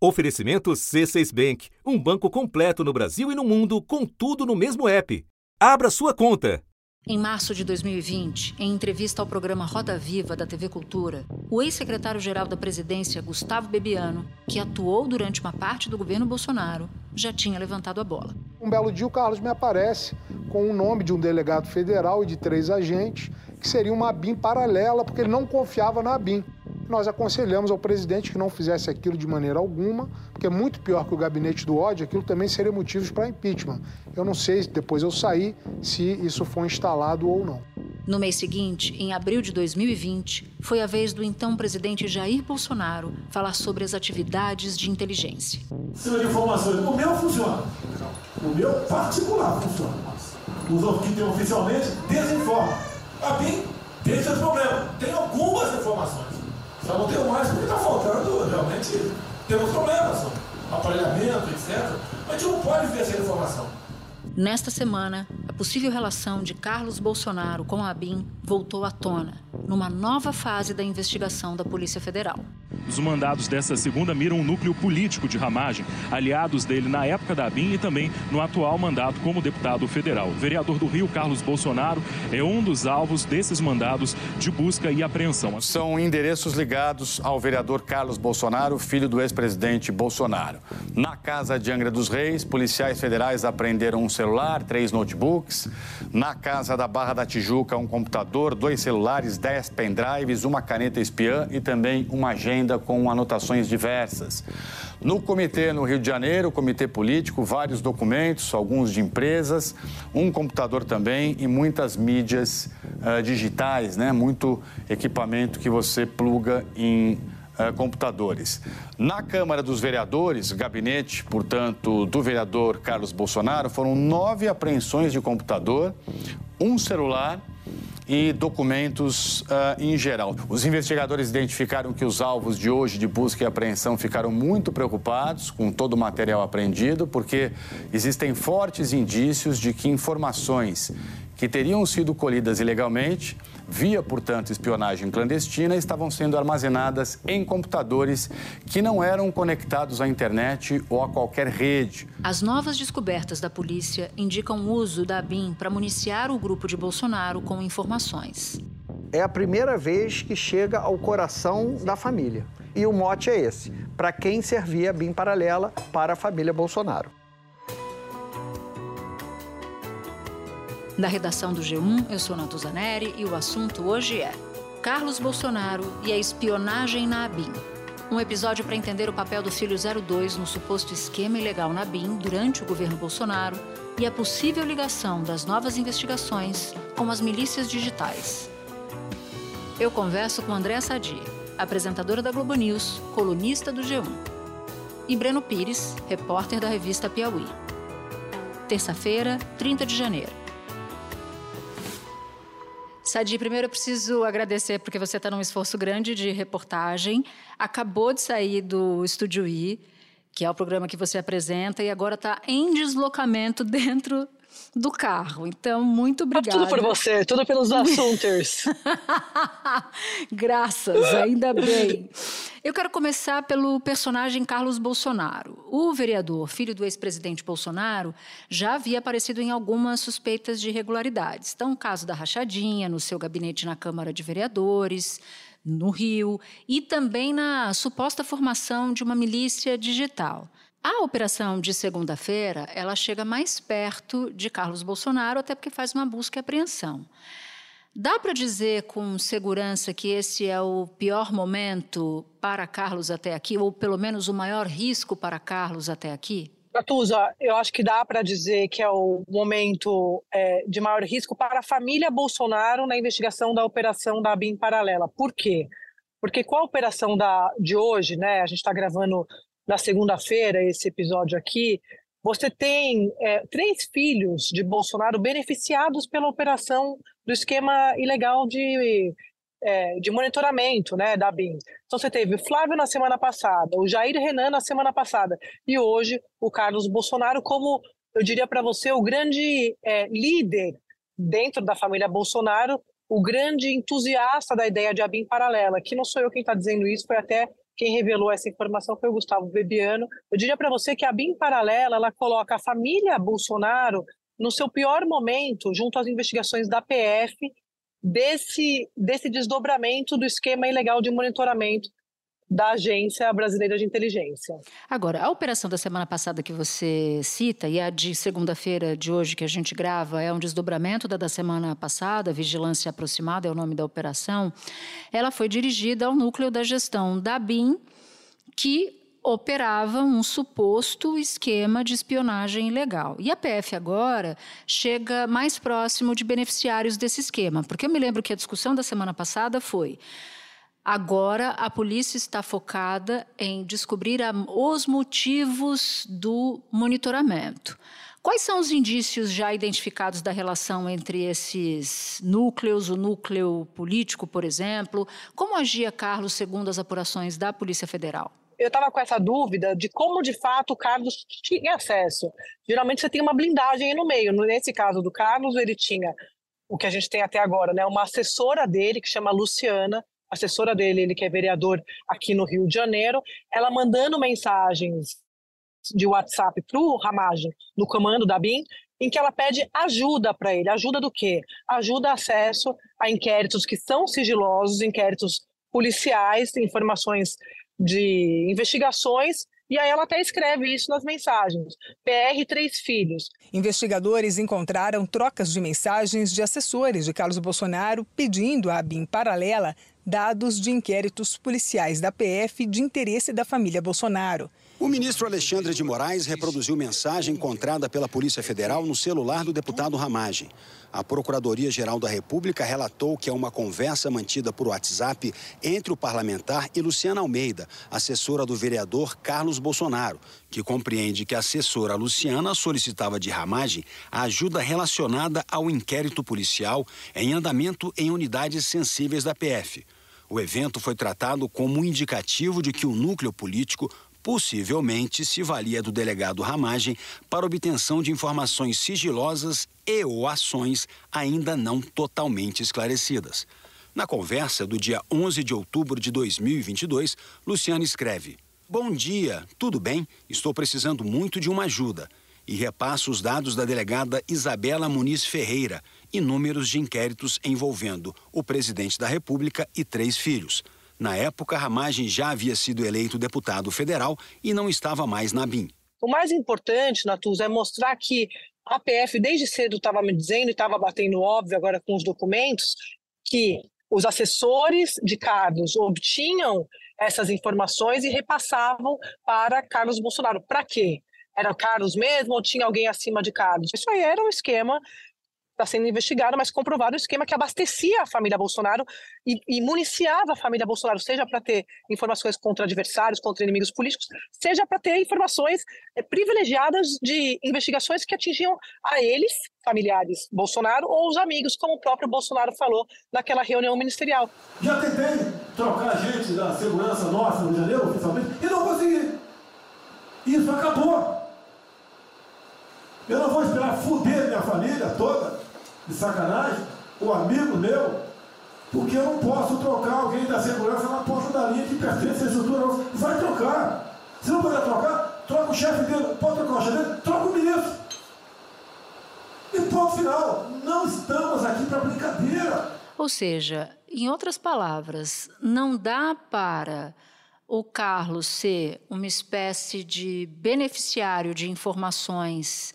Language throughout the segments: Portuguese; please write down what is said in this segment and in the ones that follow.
Oferecimento C6 Bank, um banco completo no Brasil e no mundo, com tudo no mesmo app. Abra sua conta. Em março de 2020, em entrevista ao programa Roda Viva da TV Cultura, o ex-secretário-geral da presidência, Gustavo Bebiano, que atuou durante uma parte do governo Bolsonaro, já tinha levantado a bola. Um belo dia, o Carlos me aparece com o nome de um delegado federal e de três agentes, que seria uma BIM paralela, porque ele não confiava na BIM. Nós aconselhamos ao presidente que não fizesse aquilo de maneira alguma, porque é muito pior que o gabinete do ódio, aquilo também seria motivos para impeachment. Eu não sei, depois eu saí, se isso foi instalado ou não. No mês seguinte, em abril de 2020, foi a vez do então presidente Jair Bolsonaro falar sobre as atividades de inteligência. Cima de informações, no meu funciona. No meu particular funciona. Os que tem oficialmente desinformam. A mim tem seus problemas. Tem algumas informações. Só não tenho mais porque está faltando realmente. Temos problemas, aparelhamento, etc. Mas a gente não pode ver essa informação. Nesta semana, a possível relação de Carlos Bolsonaro com a ABIN voltou à tona, numa nova fase da investigação da Polícia Federal. Os mandados dessa segunda miram o núcleo político de Ramagem, aliados dele na época da ABIN e também no atual mandato como deputado federal. O vereador do Rio, Carlos Bolsonaro, é um dos alvos desses mandados de busca e apreensão. São endereços ligados ao vereador Carlos Bolsonaro, filho do ex-presidente Bolsonaro. Na casa de Angra dos Reis, policiais federais apreenderam um celular, três notebooks. Na casa da Barra da Tijuca, um computador, dois celulares, dez pendrives, uma caneta espiã e também uma agenda com anotações diversas. No comitê no Rio de Janeiro, comitê político, vários documentos, alguns de empresas, um computador também e muitas mídias uh, digitais, né? muito equipamento que você pluga em uh, computadores. Na Câmara dos Vereadores, gabinete, portanto, do vereador Carlos Bolsonaro, foram nove apreensões de computador, um celular e documentos uh, em geral. Os investigadores identificaram que os alvos de hoje de busca e apreensão ficaram muito preocupados com todo o material apreendido, porque existem fortes indícios de que informações que teriam sido colhidas ilegalmente, via, portanto, espionagem clandestina, estavam sendo armazenadas em computadores que não eram conectados à internet ou a qualquer rede. As novas descobertas da polícia indicam o uso da BIM para municiar o grupo de Bolsonaro com informações. É a primeira vez que chega ao coração da família. E o mote é esse: para quem servia a BIM paralela para a família Bolsonaro. Da redação do G1, eu sou Natuzaneri e o assunto hoje é Carlos Bolsonaro e a espionagem na ABIN. Um episódio para entender o papel do filho 02 no suposto esquema ilegal na ABIN durante o governo Bolsonaro e a possível ligação das novas investigações com as milícias digitais. Eu converso com Andréa Sadi, apresentadora da Globo News, colunista do G1, e Breno Pires, repórter da revista Piauí. Terça-feira, 30 de janeiro. Sadi, primeiro eu preciso agradecer porque você está num esforço grande de reportagem. Acabou de sair do Estúdio I, que é o programa que você apresenta, e agora está em deslocamento dentro do carro. Então, muito obrigada. Tudo por você, tudo pelos assuntos. Graças, ainda bem. Eu quero começar pelo personagem Carlos Bolsonaro. O vereador, filho do ex-presidente Bolsonaro, já havia aparecido em algumas suspeitas de irregularidades. Então, o caso da rachadinha no seu gabinete na Câmara de Vereadores, no Rio, e também na suposta formação de uma milícia digital. A operação de segunda-feira, ela chega mais perto de Carlos Bolsonaro, até porque faz uma busca e apreensão. Dá para dizer com segurança que esse é o pior momento para Carlos até aqui, ou pelo menos o maior risco para Carlos até aqui? Natuza, eu acho que dá para dizer que é o momento é, de maior risco para a família Bolsonaro na investigação da operação da BIM paralela. Por quê? Porque com a operação da, de hoje, né, a gente está gravando na segunda-feira, esse episódio aqui, você tem é, três filhos de Bolsonaro beneficiados pela operação do esquema ilegal de, é, de monitoramento né, da BIM. Então você teve o Flávio na semana passada, o Jair Renan na semana passada, e hoje o Carlos Bolsonaro como, eu diria para você, o grande é, líder dentro da família Bolsonaro, o grande entusiasta da ideia de ABIN paralela, que não sou eu quem está dizendo isso, foi até Quem revelou essa informação foi o Gustavo Bebiano. Eu diria para você que a BIM paralela ela coloca a família Bolsonaro no seu pior momento, junto às investigações da PF, desse, desse desdobramento do esquema ilegal de monitoramento da Agência Brasileira de Inteligência. Agora, a operação da semana passada que você cita e a de segunda-feira de hoje que a gente grava é um desdobramento da da semana passada, Vigilância Aproximada é o nome da operação. Ela foi dirigida ao núcleo da gestão da BIM, que operava um suposto esquema de espionagem ilegal. E a PF agora chega mais próximo de beneficiários desse esquema, porque eu me lembro que a discussão da semana passada foi Agora, a polícia está focada em descobrir a, os motivos do monitoramento. Quais são os indícios já identificados da relação entre esses núcleos, o núcleo político, por exemplo? Como agia Carlos segundo as apurações da Polícia Federal? Eu estava com essa dúvida de como de fato o Carlos tinha acesso. Geralmente você tem uma blindagem aí no meio. Nesse caso do Carlos, ele tinha o que a gente tem até agora, né? Uma assessora dele que chama Luciana, assessora dele, ele que é vereador aqui no Rio de Janeiro, ela mandando mensagens de WhatsApp para o Ramagem, no comando da BIM, em que ela pede ajuda para ele. Ajuda do quê? Ajuda acesso a inquéritos que são sigilosos, inquéritos policiais, informações de investigações e aí ela até escreve isso nas mensagens. PR três filhos. Investigadores encontraram trocas de mensagens de assessores de Carlos Bolsonaro pedindo à BIM paralela dados de inquéritos policiais da PF de interesse da família Bolsonaro. O ministro Alexandre de Moraes reproduziu mensagem encontrada pela Polícia Federal no celular do deputado Ramagem. A Procuradoria-Geral da República relatou que é uma conversa mantida por WhatsApp entre o parlamentar e Luciana Almeida, assessora do vereador Carlos Bolsonaro, que compreende que a assessora Luciana solicitava de Ramagem ajuda relacionada ao inquérito policial em andamento em unidades sensíveis da PF. O evento foi tratado como um indicativo de que o núcleo político possivelmente se valia do delegado Ramagem para obtenção de informações sigilosas e ou ações ainda não totalmente esclarecidas. Na conversa do dia 11 de outubro de 2022, Luciano escreve: Bom dia, tudo bem? Estou precisando muito de uma ajuda. E repassa os dados da delegada Isabela Muniz Ferreira e números de inquéritos envolvendo o presidente da República e três filhos. Na época, Ramagem já havia sido eleito deputado federal e não estava mais na BIM. O mais importante, Natuza, é mostrar que a PF desde cedo estava me dizendo e estava batendo óbvio agora com os documentos que os assessores de Carlos obtinham essas informações e repassavam para Carlos Bolsonaro. Para quê? Era Carlos mesmo ou tinha alguém acima de Carlos? Isso aí era um esquema está sendo investigado, mas comprovado o esquema que abastecia a família Bolsonaro e, e municiava a família Bolsonaro, seja para ter informações contra adversários, contra inimigos políticos, seja para ter informações é, privilegiadas de investigações que atingiam a eles, familiares Bolsonaro, ou os amigos, como o próprio Bolsonaro falou naquela reunião ministerial. Já tentei trocar gente da segurança nossa no janeiro, oficialmente, e não consegui. Isso acabou. Eu não vou esperar fuder minha família toda de sacanagem, o amigo meu, porque eu não posso trocar alguém da segurança na porta da linha que pertence à estrutura. Vai trocar. Se não puder trocar, troca o chefe dele. Pode trocar o chefe dele? Troca o ministro. E ponto final. Não estamos aqui para brincadeira. Ou seja, em outras palavras, não dá para o Carlos ser uma espécie de beneficiário de informações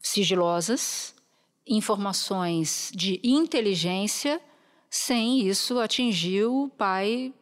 sigilosas informações de inteligência, sem isso atingir o pai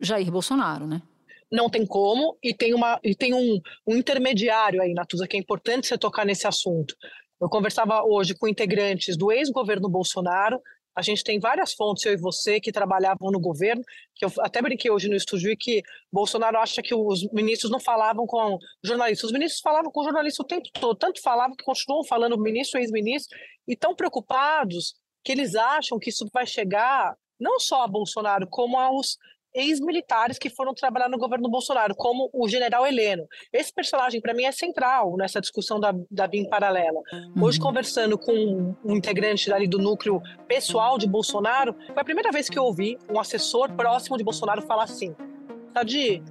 Jair Bolsonaro, né? Não tem como, e tem, uma, e tem um, um intermediário aí, Natuza, que é importante você tocar nesse assunto. Eu conversava hoje com integrantes do ex-governo Bolsonaro, a gente tem várias fontes, eu e você, que trabalhavam no governo, que eu até brinquei hoje no estúdio, e que Bolsonaro acha que os ministros não falavam com jornalistas. Os ministros falavam com jornalistas o tempo todo, tanto falavam que continuam falando ministro, ex-ministro, e tão preocupados que eles acham que isso vai chegar não só a Bolsonaro, como aos ex-militares que foram trabalhar no governo Bolsonaro, como o general Heleno. Esse personagem, para mim, é central nessa discussão da, da BIM paralela. Uhum. Hoje, conversando com um integrante dali do núcleo pessoal de Bolsonaro, foi a primeira vez que eu ouvi um assessor próximo de Bolsonaro falar assim: Tadi,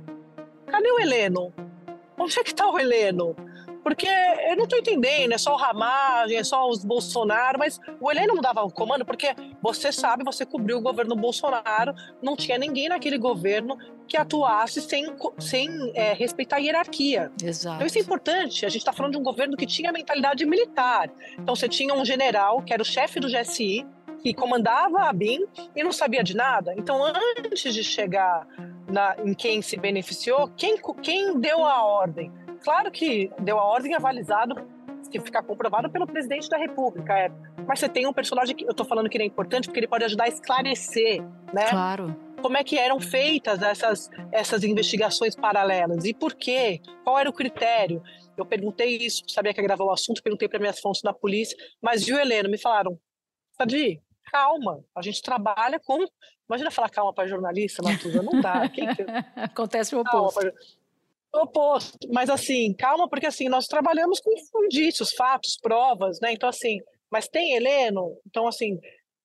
cadê o Heleno? Onde é que está o Heleno? Porque eu não estou entendendo, é só o Ramagem, é só os Bolsonaro, mas o Heleno não dava o comando, porque você sabe, você cobriu o governo Bolsonaro, não tinha ninguém naquele governo que atuasse sem, sem é, respeitar a hierarquia. Exato. Então isso é importante, a gente está falando de um governo que tinha mentalidade militar. Então você tinha um general, que era o chefe do GSI, que comandava a BIM e não sabia de nada. Então, antes de chegar na, em quem se beneficiou, quem, quem deu a ordem? Claro que deu a ordem avalizado, que ficar comprovado pelo presidente da República. É. Mas você tem um personagem que eu estou falando que ele é importante porque ele pode ajudar a esclarecer, né? Claro. Como é que eram feitas essas, essas investigações paralelas e por quê? Qual era o critério? Eu perguntei isso, sabia que ia gravar o assunto, perguntei para minhas fontes na polícia, mas viu, Helena, me falaram, Sadi, calma, a gente trabalha com. Imagina falar calma para jornalista, Matuza, não dá. Que... Acontece o oposto. Calma, oposto. Mas assim, calma, porque assim, nós trabalhamos com indícios, fatos, provas, né? Então, assim, mas tem Heleno, então assim,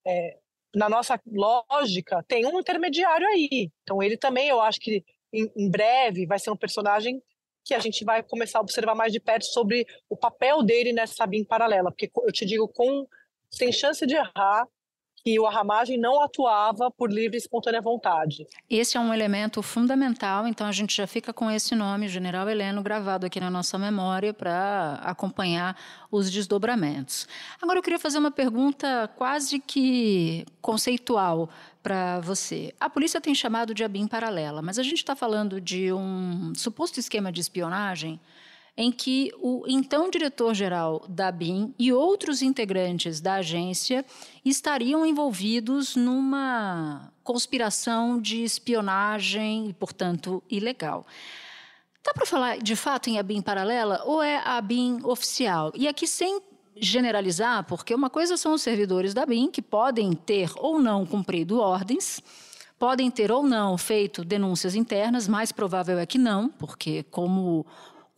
é, na nossa lógica, tem um intermediário aí. Então ele também, eu acho que em, em breve vai ser um personagem que a gente vai começar a observar mais de perto sobre o papel dele nessa BIM paralela, porque eu te digo com sem chance de errar, que o arramagem não atuava por livre e espontânea vontade. Esse é um elemento fundamental, então a gente já fica com esse nome, General Heleno, gravado aqui na nossa memória para acompanhar os desdobramentos. Agora eu queria fazer uma pergunta quase que conceitual para você. A polícia tem chamado de ABIN paralela, mas a gente está falando de um suposto esquema de espionagem em que o então diretor-geral da BIM e outros integrantes da agência estariam envolvidos numa conspiração de espionagem e, portanto, ilegal. Dá para falar de fato em ABIN paralela ou é a ABIN oficial? E aqui sem generalizar, porque uma coisa são os servidores da BIM que podem ter ou não cumprido ordens, podem ter ou não feito denúncias internas, mais provável é que não, porque como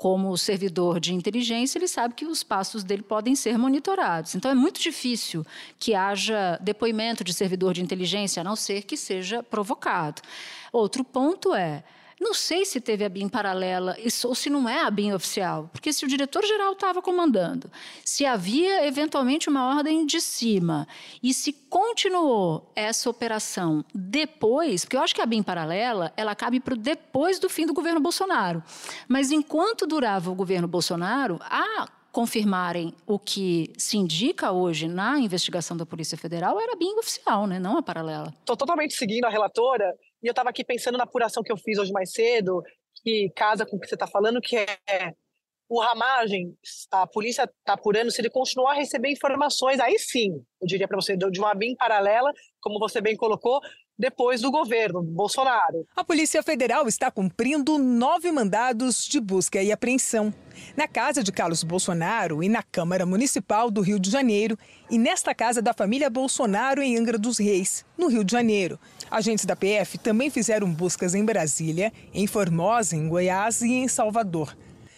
como servidor de inteligência, ele sabe que os passos dele podem ser monitorados. Então, é muito difícil que haja depoimento de servidor de inteligência, a não ser que seja provocado. Outro ponto é não sei se teve a BIM paralela ou se não é a BIM oficial, porque se o diretor-geral estava comandando, se havia eventualmente uma ordem de cima e se continuou essa operação depois, porque eu acho que a BIM paralela ela cabe para depois do fim do governo Bolsonaro, mas enquanto durava o governo Bolsonaro, a confirmarem o que se indica hoje na investigação da Polícia Federal era a BIM oficial, né? não a paralela. Estou totalmente seguindo a relatora e eu estava aqui pensando na apuração que eu fiz hoje mais cedo, que casa com o que você está falando, que é o Ramagem, a polícia está apurando, se ele continuar a receber informações, aí sim, eu diria para você, de uma BIM paralela, como você bem colocou, depois do governo Bolsonaro. A Polícia Federal está cumprindo nove mandados de busca e apreensão na casa de Carlos Bolsonaro e na Câmara Municipal do Rio de Janeiro e nesta casa da família Bolsonaro em Angra dos Reis, no Rio de Janeiro. Agentes da PF também fizeram buscas em Brasília, em Formosa, em Goiás e em Salvador.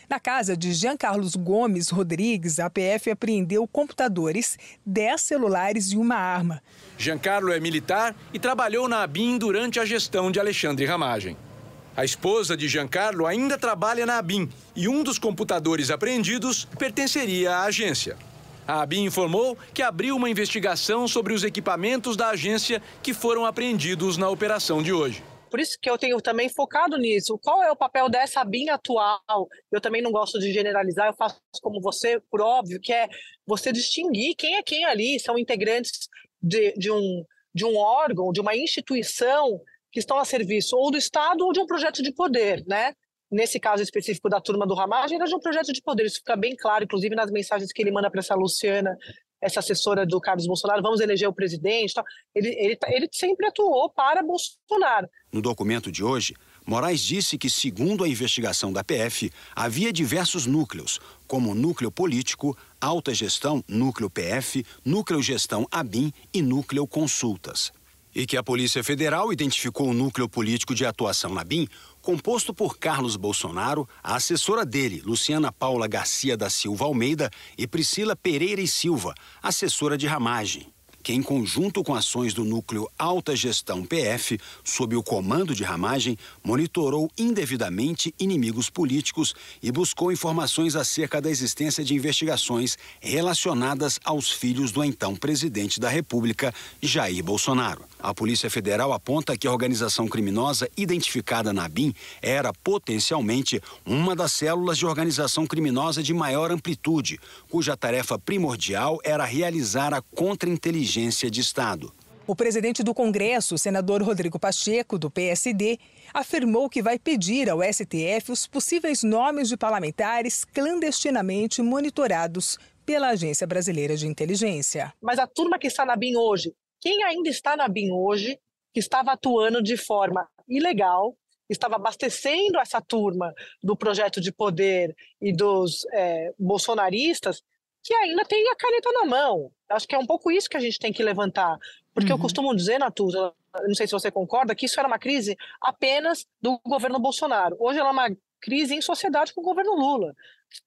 Na casa de Jean Carlos Gomes Rodrigues, a PF apreendeu computadores, 10 celulares e uma arma. Giancarlo é militar e trabalhou na ABIN durante a gestão de Alexandre Ramagem. A esposa de Giancarlo ainda trabalha na ABIN e um dos computadores apreendidos pertenceria à agência. A ABIN informou que abriu uma investigação sobre os equipamentos da agência que foram apreendidos na operação de hoje. Por isso que eu tenho também focado nisso. Qual é o papel dessa BIM atual? Eu também não gosto de generalizar, eu faço como você, por óbvio, que é você distinguir quem é quem ali. São integrantes de, de, um, de um órgão, de uma instituição que estão a serviço ou do Estado ou de um projeto de poder, né? Nesse caso específico da turma do Ramagem, era de um projeto de poder. Isso fica bem claro, inclusive nas mensagens que ele manda para essa Luciana, essa assessora do Carlos Bolsonaro, vamos eleger o presidente. Ele, ele, ele sempre atuou para Bolsonaro. No documento de hoje, Moraes disse que, segundo a investigação da PF, havia diversos núcleos, como núcleo político, alta gestão, núcleo PF, núcleo gestão ABIN e núcleo consultas e que a Polícia Federal identificou o núcleo político de atuação na BIM, composto por Carlos Bolsonaro, a assessora dele, Luciana Paula Garcia da Silva Almeida, e Priscila Pereira e Silva, assessora de ramagem. que, em conjunto com ações do núcleo Alta Gestão PF, sob o comando de Ramagem, monitorou indevidamente inimigos políticos e buscou informações acerca da existência de investigações relacionadas aos filhos do então presidente da República, Jair Bolsonaro. A Polícia Federal aponta que a organização criminosa identificada na BIM era potencialmente uma das células de organização criminosa de maior amplitude, cuja tarefa primordial era realizar a contra-inteligência de Estado. O presidente do Congresso, senador Rodrigo Pacheco, do PSD, afirmou que vai pedir ao STF os possíveis nomes de parlamentares clandestinamente monitorados pela Agência Brasileira de Inteligência. Mas a turma que está na BIM hoje, quem ainda está na BIM hoje, que estava atuando de forma ilegal, estava abastecendo essa turma do projeto de poder e dos é, bolsonaristas, que ainda tem a caneta na mão. Acho que é um pouco isso que a gente tem que levantar. Porque uhum. eu costumo dizer, Natuza, não sei se você concorda, que isso era uma crise apenas do governo Bolsonaro. Hoje ela é uma crise em sociedade com o governo Lula.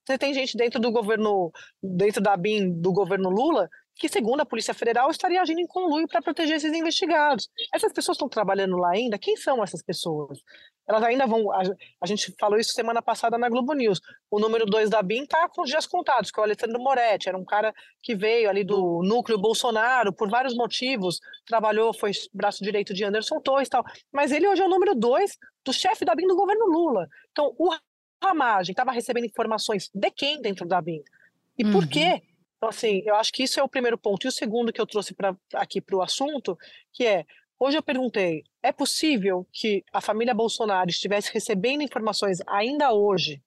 Você tem gente dentro do governo, dentro da BIM do governo Lula, que, segundo a Polícia Federal, estaria agindo em conluio para proteger esses investigados. Essas pessoas estão trabalhando lá ainda? Quem são essas pessoas? Elas ainda vão. A, a gente falou isso semana passada na Globo News. O número 2 da BIM está com os dias contados, que é o Alessandro Moretti. Era um cara que veio ali do núcleo Bolsonaro por vários motivos, trabalhou, foi braço direito de Anderson Torres e tal. Mas ele hoje é o número 2 do chefe da BIM do governo Lula. Então, o Ramagem estava recebendo informações de quem dentro da BIM? E uhum. por quê? Então, assim, eu acho que isso é o primeiro ponto. E o segundo que eu trouxe pra, aqui para o assunto, que é, hoje eu perguntei, é possível que a família Bolsonaro estivesse recebendo informações ainda hoje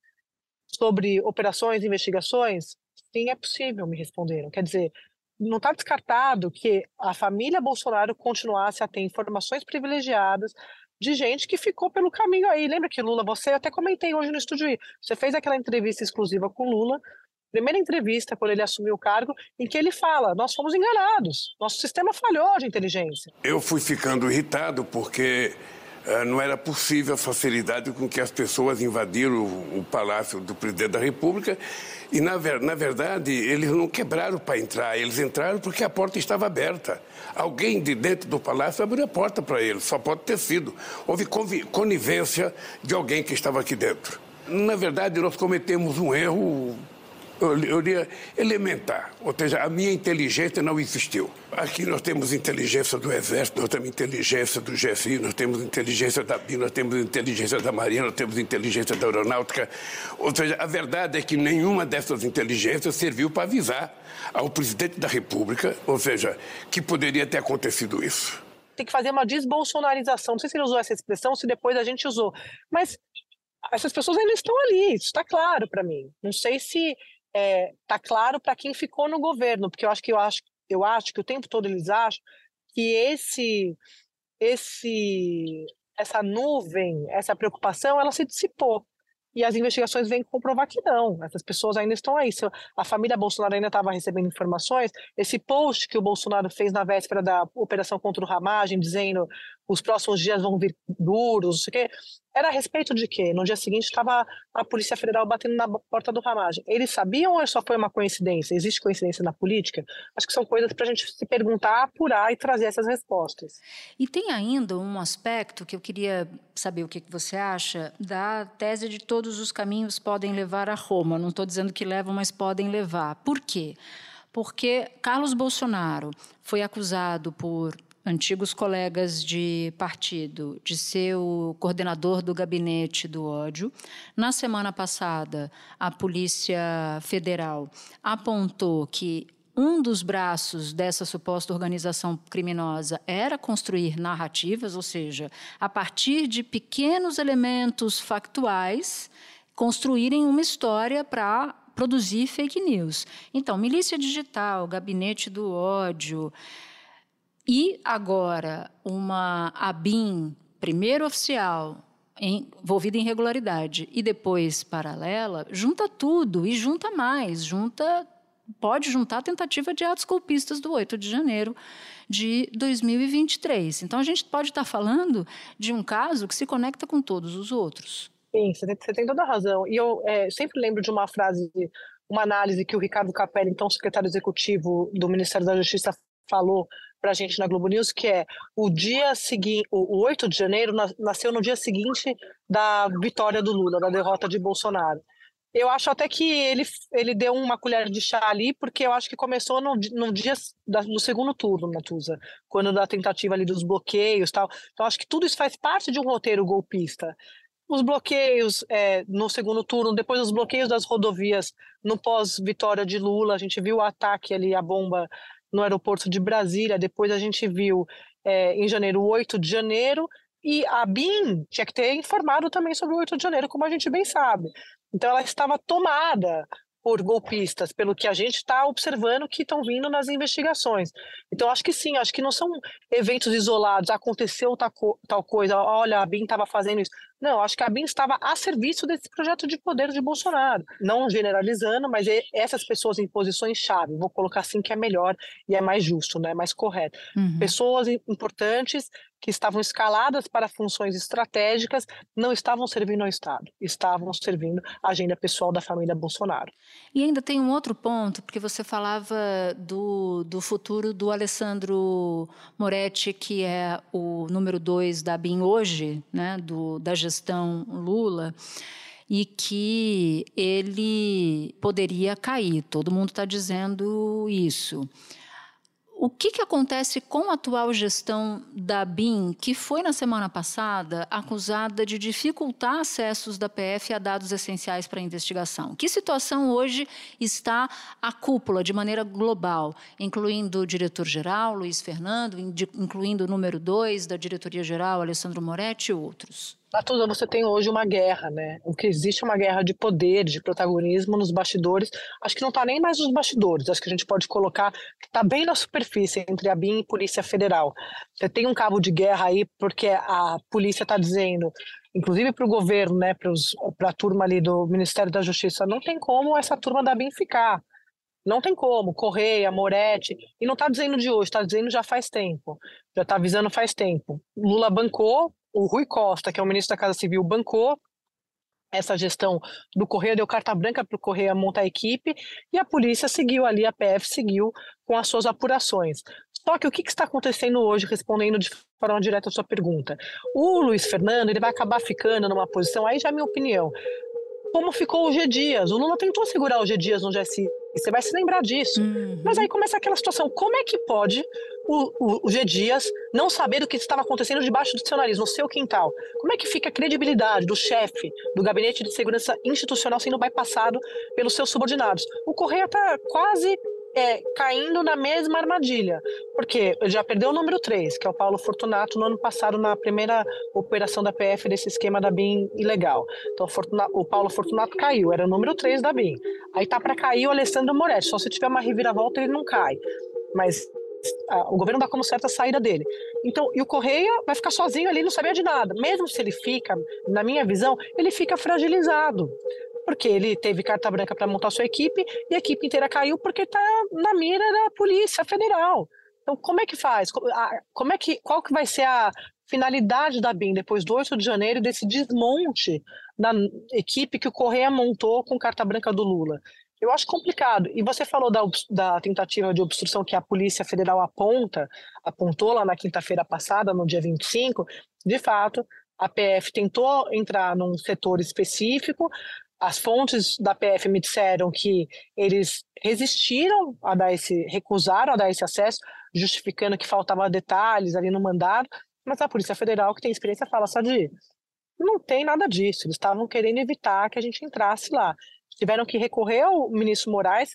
sobre operações investigações? Sim, é possível, me responderam. Quer dizer, não está descartado que a família Bolsonaro continuasse a ter informações privilegiadas de gente que ficou pelo caminho aí. Lembra que Lula, você até comentei hoje no estúdio, você fez aquela entrevista exclusiva com Lula, primeira entrevista, quando ele assumiu o cargo, em que ele fala: nós fomos enganados, nosso sistema falhou de inteligência. Eu fui ficando irritado porque uh, não era possível a facilidade com que as pessoas invadiram o, o palácio do presidente da República e, na, ver, na verdade, eles não quebraram para entrar, eles entraram porque a porta estava aberta. Alguém de dentro do palácio abriu a porta para eles, só pode ter sido. Houve conivência de alguém que estava aqui dentro. Na verdade, nós cometemos um erro eu diria, elementar, ou seja, a minha inteligência não existiu. Aqui nós temos inteligência do Exército, nós temos inteligência do GFI, nós temos inteligência da BIM, nós temos inteligência da Marinha, nós temos inteligência da Aeronáutica. Ou seja, a verdade é que nenhuma dessas inteligências serviu para avisar ao presidente da República, ou seja, que poderia ter acontecido isso. Tem que fazer uma desbolsonarização. Não sei se ele usou essa expressão, se depois a gente usou. Mas essas pessoas ainda estão ali, isso está claro para mim. Não sei se é, tá claro para quem ficou no governo, porque eu acho que eu acho, eu acho que o tempo todo eles acham que esse esse essa nuvem, essa preocupação, ela se dissipou. E as investigações vêm comprovar que não, essas pessoas ainda estão aí. A família Bolsonaro ainda estava recebendo informações. Esse post que o Bolsonaro fez na véspera da operação contra o Ramagem, dizendo os próximos dias vão vir duros, não sei o quê, era a respeito de quê? No dia seguinte estava a Polícia Federal batendo na porta do Ramagem. Eles sabiam ou só foi uma coincidência? Existe coincidência na política? Acho que são coisas para a gente se perguntar, apurar e trazer essas respostas. E tem ainda um aspecto que eu queria saber o que você acha da tese de todos os caminhos podem levar a Roma. Não estou dizendo que levam, mas podem levar. Por quê? Porque Carlos Bolsonaro foi acusado por antigos colegas de partido, de ser o coordenador do gabinete do ódio. Na semana passada, a Polícia Federal apontou que um dos braços dessa suposta organização criminosa era construir narrativas, ou seja, a partir de pequenos elementos factuais, construírem uma história para produzir fake news. Então, milícia digital, gabinete do ódio, e agora, uma ABIN, primeiro oficial, envolvida em irregularidade, e depois paralela, junta tudo e junta mais, junta pode juntar a tentativa de atos golpistas do 8 de janeiro de 2023. Então, a gente pode estar falando de um caso que se conecta com todos os outros. Sim, você tem, toda a razão. E eu é, sempre lembro de uma frase, uma análise que o Ricardo Capelli, então secretário executivo do Ministério da Justiça, falou para a gente na Globo News, que é o dia seguinte, o 8 de janeiro nasceu no dia seguinte da vitória do Lula, da derrota de Bolsonaro. Eu acho até que ele, ele deu uma colher de chá ali, porque eu acho que começou no, no dia da, segundo turno, Natuza, quando da tentativa ali dos bloqueios tal. Então, acho que tudo isso faz parte de um roteiro golpista. Os bloqueios é, no segundo turno, depois os bloqueios das rodovias no pós-vitória de Lula, a gente viu o ataque ali, a bomba no aeroporto de Brasília, depois a gente viu é, em janeiro, 8 de janeiro, e a BIM tinha que ter informado também sobre o 8 de janeiro, como a gente bem sabe. Então ela estava tomada por golpistas, pelo que a gente está observando que estão vindo nas investigações. Então, acho que sim, acho que não são eventos isolados, aconteceu tal, tal coisa, olha, a BIM estava fazendo isso. Não, acho que a BIM estava a serviço desse projeto de poder de Bolsonaro. Não generalizando, mas essas pessoas em posições-chave, vou colocar assim que é melhor e é mais justo, né, mais correto. Uhum. Pessoas importantes que estavam escaladas para funções estratégicas não estavam servindo ao Estado, estavam servindo a agenda pessoal da família Bolsonaro. E ainda tem um outro ponto, porque você falava do, do futuro do Alessandro Moretti, que é o número dois da BIM hoje, né, do, da gestão Lula e que ele poderia cair. Todo mundo está dizendo isso. O que, que acontece com a atual gestão da BIM, que foi na semana passada acusada de dificultar acessos da PF a dados essenciais para a investigação? Que situação hoje está a cúpula de maneira global, incluindo o diretor-geral, Luiz Fernando, incluindo o número 2 da diretoria-geral, Alessandro Moretti e outros? Natuza, você tem hoje uma guerra, né? O que existe é uma guerra de poder, de protagonismo nos bastidores. Acho que não está nem mais nos bastidores, acho que a gente pode colocar que está bem na superfície entre a BIM e a Polícia Federal. Você tem um cabo de guerra aí, porque a polícia está dizendo, inclusive para o governo, né, para a turma ali do Ministério da Justiça, não tem como essa turma da BIM ficar. Não tem como, Correia, Moretti, e não está dizendo de hoje, está dizendo já faz tempo, já está avisando faz tempo. Lula bancou, o Rui Costa, que é o ministro da Casa Civil, bancou essa gestão do Correio, deu carta branca para o Correio montar a equipe e a polícia seguiu ali, a PF seguiu com as suas apurações. Só que o que, que está acontecendo hoje, respondendo de forma direta a sua pergunta? O Luiz Fernando ele vai acabar ficando numa posição, aí já é minha opinião, como ficou o G Dias. O Lula tentou segurar o G Dias no GSI, você vai se lembrar disso. Uhum. Mas aí começa aquela situação: como é que pode o, o, o, G Dias não saber do que estava acontecendo debaixo do seu nariz, no seu quintal? Como é que fica a credibilidade do chefe do Gabinete de Segurança Institucional sendo bypassado pelos seus subordinados? O Correia está quase é, caindo na mesma armadilha, porque ele já perdeu o número 3, que é o Paulo Fortunato, no ano passado, na primeira operação da PF desse esquema da BIM ilegal. Então, o, Paulo Fortunato caiu, era o número 3 da BIM. Aí tá para cair o Alessandro Moretti, só se tiver uma reviravolta ele não cai. Mas o governo dá como certa a saída dele. Então, e o Correia vai ficar sozinho ali, não sabia de nada. Mesmo se ele fica, na minha visão, ele fica fragilizado porque ele teve carta branca para montar sua equipe e a equipe inteira caiu porque está na mira da Polícia Federal. Então, como é que faz? Como é que, qual que vai ser a finalidade da BIM depois do 8 de janeiro desse desmonte da equipe que o Correia montou com carta branca do Lula? Eu acho complicado. E você falou da, da tentativa de obstrução que a Polícia Federal aponta, apontou lá na quinta-feira passada, no dia 25. De fato, a PF tentou entrar num setor específico, as fontes da PF me disseram que eles resistiram a dar esse, recusaram a dar esse acesso, justificando que faltava detalhes ali no mandado, mas a Polícia Federal, que tem experiência, fala, Sadi, não tem nada disso, eles estavam querendo evitar que a gente entrasse lá. Tiveram que recorrer ao ministro Moraes,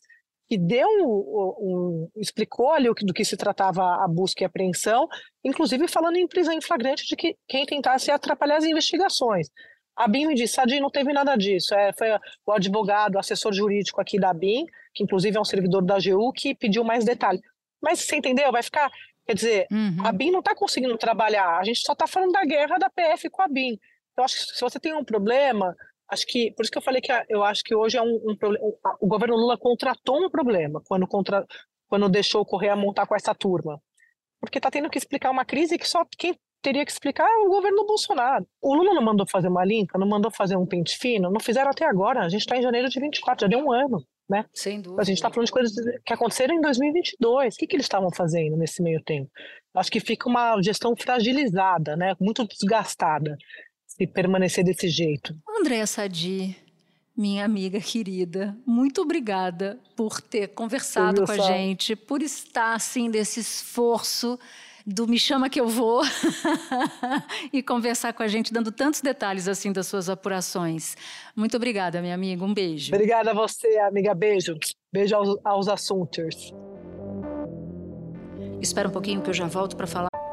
que deu um, um, explicou ali do que se tratava a busca e apreensão, inclusive falando em prisão em flagrante de que quem tentasse atrapalhar as investigações. A BIM me disse, Sadi, não teve nada disso. É, foi o advogado, o assessor jurídico aqui da BIM, que inclusive é um servidor da AGU, que pediu mais detalhe. Mas você entendeu? Vai ficar. Quer dizer, uhum. a BIM não está conseguindo trabalhar, a gente só está falando da guerra da PF com a BIM. Então, acho que se você tem um problema, acho que. Por isso que eu falei que eu acho que hoje é um, um problema. O governo Lula contratou um problema quando, contra, quando deixou o Correia montar com essa turma. Porque está tendo que explicar uma crise que só quem teria que explicar é o governo Bolsonaro. O Lula não mandou fazer uma limpa, não mandou fazer um pente fino, não fizeram até agora. A gente está em janeiro de 24, já deu um ano. Né? Sem dúvida. A gente está falando de coisas que aconteceram em 2022. O que, que eles estavam fazendo nesse meio tempo? Acho que fica uma gestão fragilizada, né? muito desgastada, se permanecer desse jeito. Andréa Sadi, minha amiga querida, muito obrigada por ter conversado com a gente, por estar assim desse esforço do Me Chama Que Eu Vou e conversar com a gente, dando tantos detalhes assim das suas apurações. Muito obrigada, minha amiga. Um beijo. Obrigada a você, amiga. Beijo. Beijo aos, aos assuntos. Espera um pouquinho que eu já volto para falar.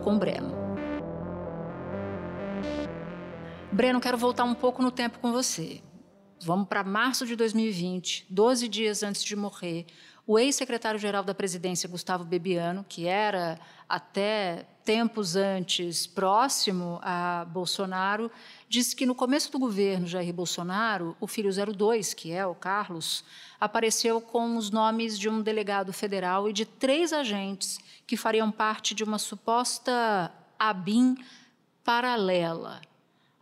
Com Breno. Breno, quero voltar um pouco no tempo com você. Vamos para março de 2020, 12 dias antes de morrer. O ex-secretário-geral da presidência, Gustavo Bebiano, que era até tempos antes próximo a Bolsonaro, disse que no começo do governo Jair Bolsonaro, o filho 02, que é o Carlos, apareceu com os nomes de um delegado federal e de três agentes que fariam parte de uma suposta ABIN paralela.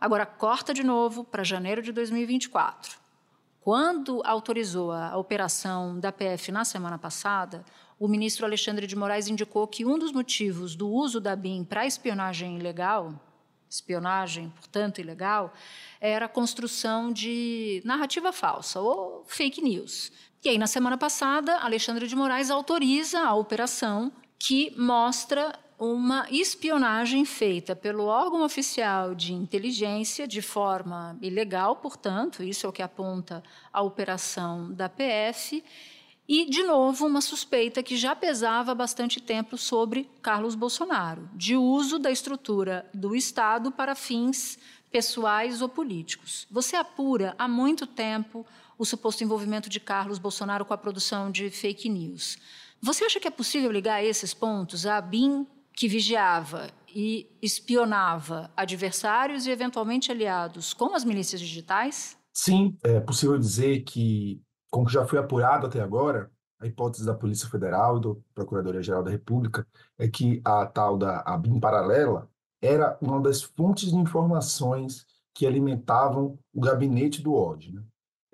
Agora, corta de novo para janeiro de 2024. Quando autorizou a operação da PF na semana passada, o ministro Alexandre de Moraes indicou que um dos motivos do uso da BIM para espionagem ilegal, espionagem, portanto, ilegal, era a construção de narrativa falsa ou fake news. E aí, na semana passada, Alexandre de Moraes autoriza a operação que mostra uma espionagem feita pelo órgão oficial de inteligência de forma ilegal, portanto, isso é o que aponta a operação da PF, e, de novo, uma suspeita que já pesava há bastante tempo sobre Carlos Bolsonaro, de uso da estrutura do Estado para fins pessoais ou políticos. Você apura há muito tempo o suposto envolvimento de Carlos Bolsonaro com a produção de fake news. Você acha que é possível ligar esses pontos à BIM, que vigiava e espionava adversários e eventualmente aliados com as milícias digitais? Sim, é possível dizer que, com o que já foi apurado até agora, a hipótese da Polícia Federal e da Procuradoria-Geral da República é que a tal da a BIM paralela era uma das fontes de informações que alimentavam o gabinete do ódio. Né?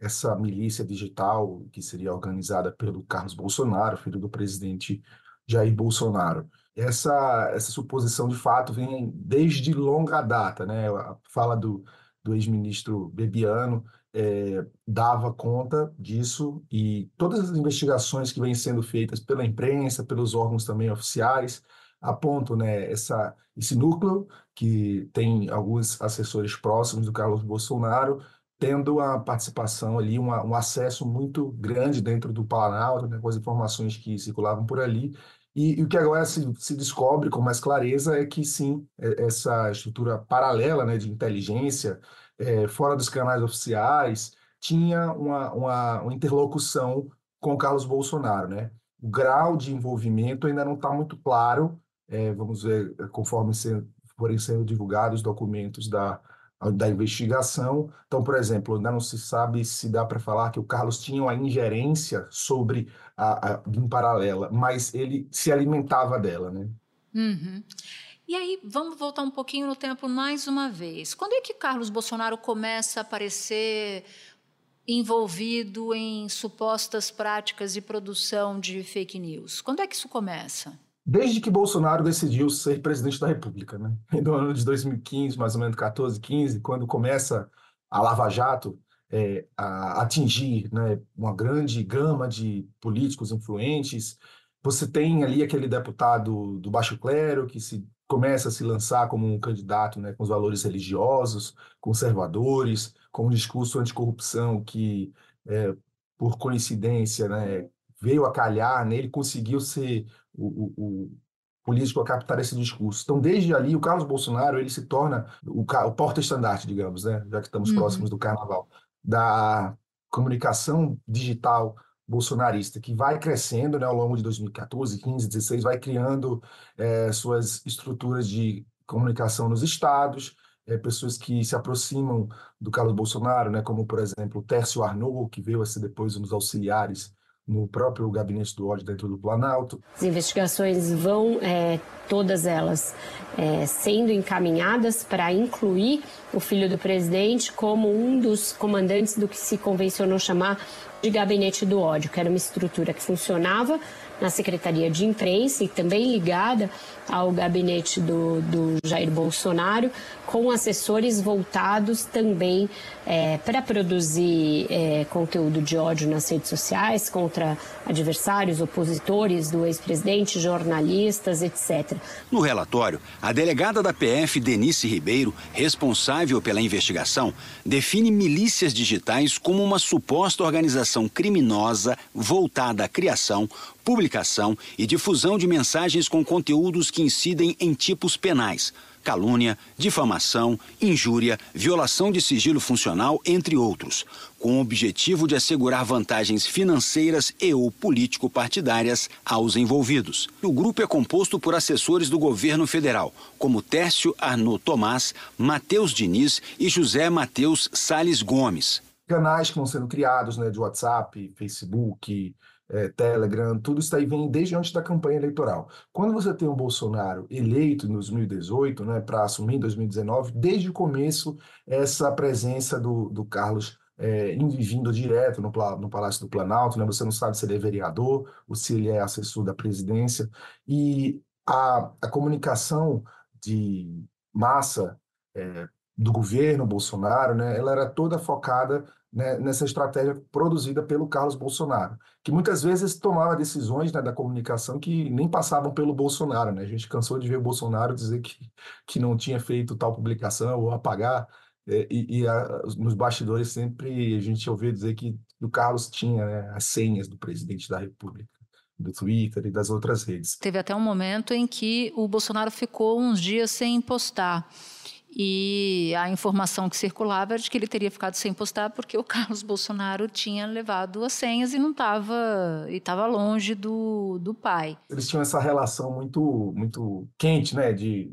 essa milícia digital que seria organizada pelo Carlos Bolsonaro, filho do presidente Jair Bolsonaro. Essa, essa suposição, de fato, vem desde longa data. Né? A fala do, do ex-ministro Bebiano é, dava conta disso e todas as investigações que vêm sendo feitas pela imprensa, pelos órgãos também oficiais, apontam né, essa, esse núcleo que tem alguns assessores próximos do Carlos Bolsonaro, tendo a participação ali, uma, um acesso muito grande dentro do Planalto, né, com as informações que circulavam por ali. E, e o que agora se, se, descobre com mais clareza é que sim, é, essa estrutura paralela né, de inteligência, é, fora dos canais oficiais, tinha uma, uma, uma interlocução com Carlos Bolsonaro. Né? O grau de envolvimento ainda não está muito claro, é, vamos ver conforme se, forem sendo divulgados documentos da, da investigação. Então, por exemplo, ainda não se sabe se dá para falar que o Carlos tinha uma ingerência sobre a, a em paralela, mas ele se alimentava dela, né? Uhum. E aí, vamos voltar um pouquinho no tempo mais uma vez. Quando é que Carlos Bolsonaro começa a aparecer envolvido em supostas práticas de produção de fake news? Quando é que isso começa? Desde que Bolsonaro decidiu ser presidente da República, né? No ano de 2015, mais ou menos 14, 15, quando começa a Lava Jato é, a atingir né, uma grande gama de políticos influentes, você tem ali aquele deputado do baixo clero que se começa a se lançar como um candidato né, com os valores religiosos, conservadores, com um discurso anticorrupção que, é, por coincidência, né, veio a calhar, né, ele conseguiu ser o, o, político a captar esse discurso. Então, desde ali, o Carlos Bolsonaro ele se torna o, o porta-estandarte, digamos, né? já que estamos uhum. próximos do carnaval, da comunicação digital bolsonarista, que vai crescendo né, ao longo de 2014, 15, 16, vai criando é, suas estruturas de comunicação nos estados, é, pessoas que se aproximam do Carlos Bolsonaro, né, como, por exemplo, o Tércio Arnaud, que veio a ser depois um dos auxiliares no próprio gabinete do ódio dentro do Planalto. As investigações vão, é, todas elas, é, sendo encaminhadas para incluir o filho do presidente como um dos comandantes do que se convencionou chamar de gabinete do ódio, que era uma estrutura que funcionava na Secretaria de Imprensa e também ligada ao gabinete do, do Jair Bolsonaro, com assessores voltados também é, para produzir é, conteúdo de ódio nas redes sociais contra adversários, opositores do ex-presidente, jornalistas, etc. No relatório, a delegada da PF, Denise Ribeiro, responsável pela investigação, define milícias digitais como uma suposta organização criminosa voltada à criação, publicação e difusão de mensagens com conteúdos que incidem em tipos penais calúnia, difamação, injúria, violação de sigilo funcional, entre outros, com o objetivo de assegurar vantagens financeiras e ou político-partidárias aos envolvidos. O grupo é composto por assessores do governo federal, como Tércio Arnaud Tomás, Matheus Diniz e José Matheus Sales Gomes. Canais que vão sendo criados né, de WhatsApp, Facebook, é, Telegram, tudo isso aí vem desde antes da campanha eleitoral. Quando você tem o Bolsonaro eleito em 2018, né, para assumir em 2019, desde o começo, essa presença do, do Carlos é, indo vindo direto no, no Palácio do Planalto, né, você não sabe se ele é vereador ou se ele é assessor da presidência, e a, a comunicação de massa é, do governo Bolsonaro, né, ela era toda focada né, nessa estratégia produzida pelo Carlos Bolsonaro, que muitas vezes tomava decisões né, da comunicação que nem passavam pelo Bolsonaro. Né? A gente cansou de ver o Bolsonaro dizer que, que não tinha feito tal publicação ou apagar, é, e, e a, nos bastidores sempre a gente ouvia dizer que o Carlos tinha né, as senhas do presidente da República do Twitter e das outras redes. Teve até um momento em que o Bolsonaro ficou uns dias sem postar. E a informação que circulava era de que ele teria ficado sem postar porque o Carlos Bolsonaro tinha levado as senhas e não estava e estava longe do, do pai. Eles tinham essa relação muito muito quente, né? De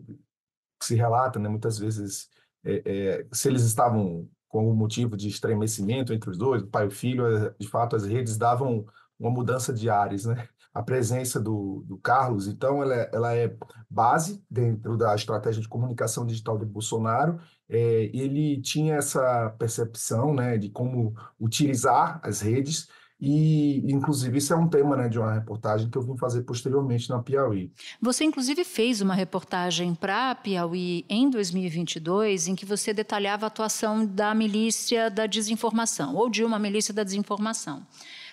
que se relata, né? Muitas vezes é, é, se eles estavam com o motivo de estremecimento entre os dois, o pai e o filho, é, de fato as redes davam uma mudança de ares, né? A presença do, do Carlos, então, ela é, ela é base dentro da estratégia de comunicação digital do Bolsonaro. É, ele tinha essa percepção né, de como utilizar as redes e, inclusive, isso é um tema né, de uma reportagem que eu vim fazer posteriormente na Piauí. Você, inclusive, fez uma reportagem para a Piauí em 2022, em que você detalhava a atuação da milícia da desinformação, ou de uma milícia da desinformação.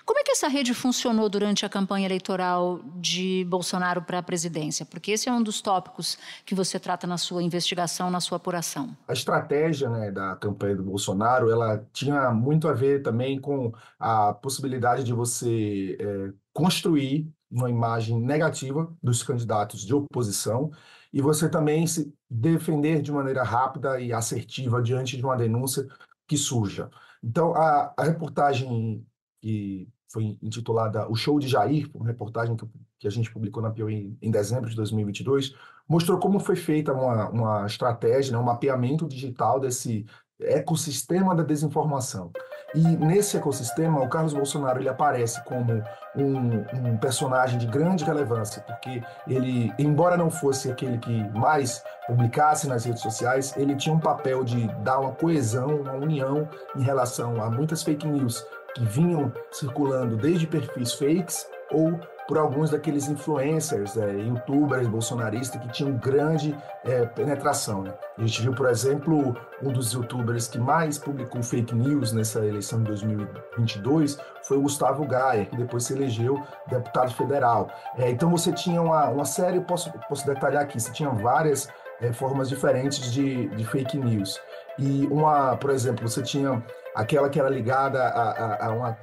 Como é que essa rede funcionou durante a campanha eleitoral de Bolsonaro para a presidência? Porque esse é um dos tópicos que você trata na sua investigação, na sua apuração. A estratégia né, da campanha do Bolsonaro, ela tinha muito a ver também com a possibilidade de você é, construir uma imagem negativa dos candidatos de oposição e você também se defender de maneira rápida e assertiva diante de uma denúncia que surja. Então, a, a reportagem que foi intitulada O Show de Jair, uma reportagem que, que a gente publicou na Piauí em, dezembro de 2022, mostrou como foi feita uma, uma estratégia, né, um mapeamento digital desse ecossistema da desinformação. E nesse ecossistema, o Carlos Bolsonaro ele aparece como um, um, personagem de grande relevância, porque ele, embora não fosse aquele que mais publicasse nas redes sociais, ele tinha um papel de dar uma coesão, uma união em relação a muitas fake news que vinham circulando desde perfis fakes ou por alguns daqueles influencers, é, youtubers bolsonaristas que tinham grande é, penetração. Né? A gente viu, por exemplo, um dos youtubers que mais publicou fake news nessa eleição de 2022 foi o Gustavo Gaia, que depois se elegeu deputado federal. É, então você tinha uma, uma série, posso, posso detalhar aqui, você tinha várias é, formas diferentes de, de fake news. E uma, por exemplo, você tinha aquela que era ligada a, a, a uma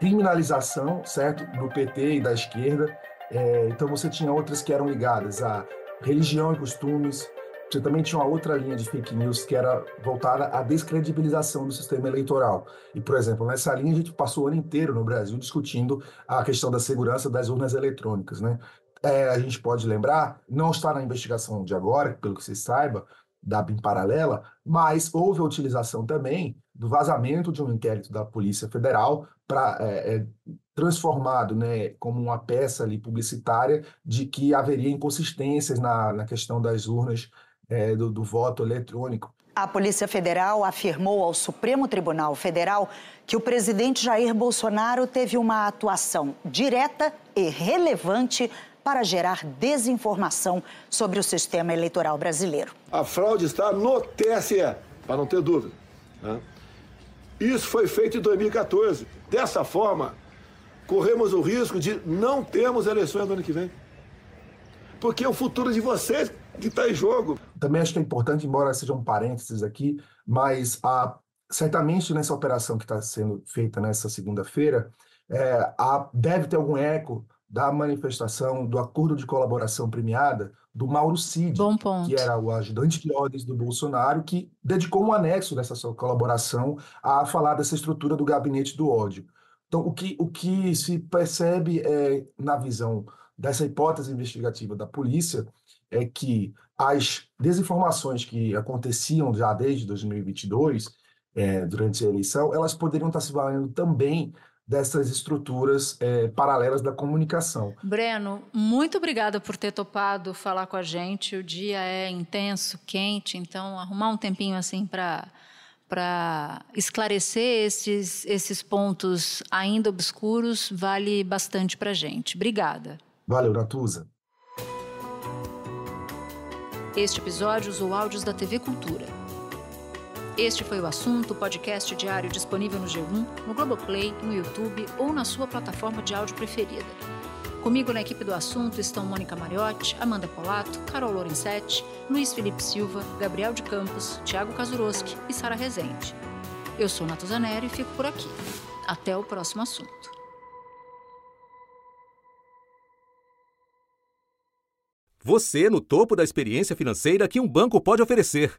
criminalização, certo, do PT e da esquerda, É, então você tinha outras que eram ligadas a religião e costumes. Você também tinha uma outra linha de fake news que era voltada à descredibilização do sistema eleitoral. E, por exemplo, nessa linha a gente passou o ano inteiro no Brasil discutindo a questão da segurança das urnas eletrônicas, né? É, a gente pode lembrar, não está na investigação de agora, pelo que se saiba, da BIM paralela, mas houve a utilização também do vazamento de um inquérito da Polícia Federal para é, é, transformado né, como uma peça ali publicitária de que haveria inconsistências na, na questão das urnas é, do, do voto eletrônico. A Polícia Federal afirmou ao Supremo Tribunal Federal que o presidente Jair Bolsonaro teve uma atuação direta e relevante para gerar desinformação sobre o sistema eleitoral brasileiro. A fraude está no TSE, para não ter dúvida. Né? Isso foi feito em 2014. Dessa forma, corremos o risco de não termos eleições no ano que vem. Porque é o futuro de vocês que está em jogo. Também acho que é importante, embora sejam parênteses aqui, mas a, certamente nessa operação que está sendo feita nessa segunda-feira, é, deve ter algum eco da manifestação do acordo de colaboração premiada do Mauro Cid, que era o ajudante de ordens do Bolsonaro, que dedicou um anexo dessa sua colaboração a falar dessa estrutura do gabinete do ódio. Então, o que, o que se percebe é, na visão dessa hipótese investigativa da polícia é que as desinformações que aconteciam já desde 2022, é, durante a eleição, elas poderiam estar se valendo também dessas estruturas é, paralelas da comunicação. Breno, muito obrigada por ter topado falar com a gente. O dia é intenso, quente, então arrumar um tempinho assim para para esclarecer esses, esses pontos ainda obscuros vale bastante para a gente. Obrigada. Valeu, Natuza. Este episódio usou áudios da TV Cultura. Este foi o assunto, podcast diário disponível no G1, no Globoplay, no YouTube ou na sua plataforma de áudio preferida. Comigo na equipe do assunto estão Mônica Mariotti, Amanda Polato, Carol Lorenzetti, Luiz Felipe Silva, Gabriel de Campos, Thiago Kazuroski e Sara Rezende. Eu sou Natuzaneri e fico por aqui. Até o próximo assunto. Você no topo da experiência financeira que um banco pode oferecer.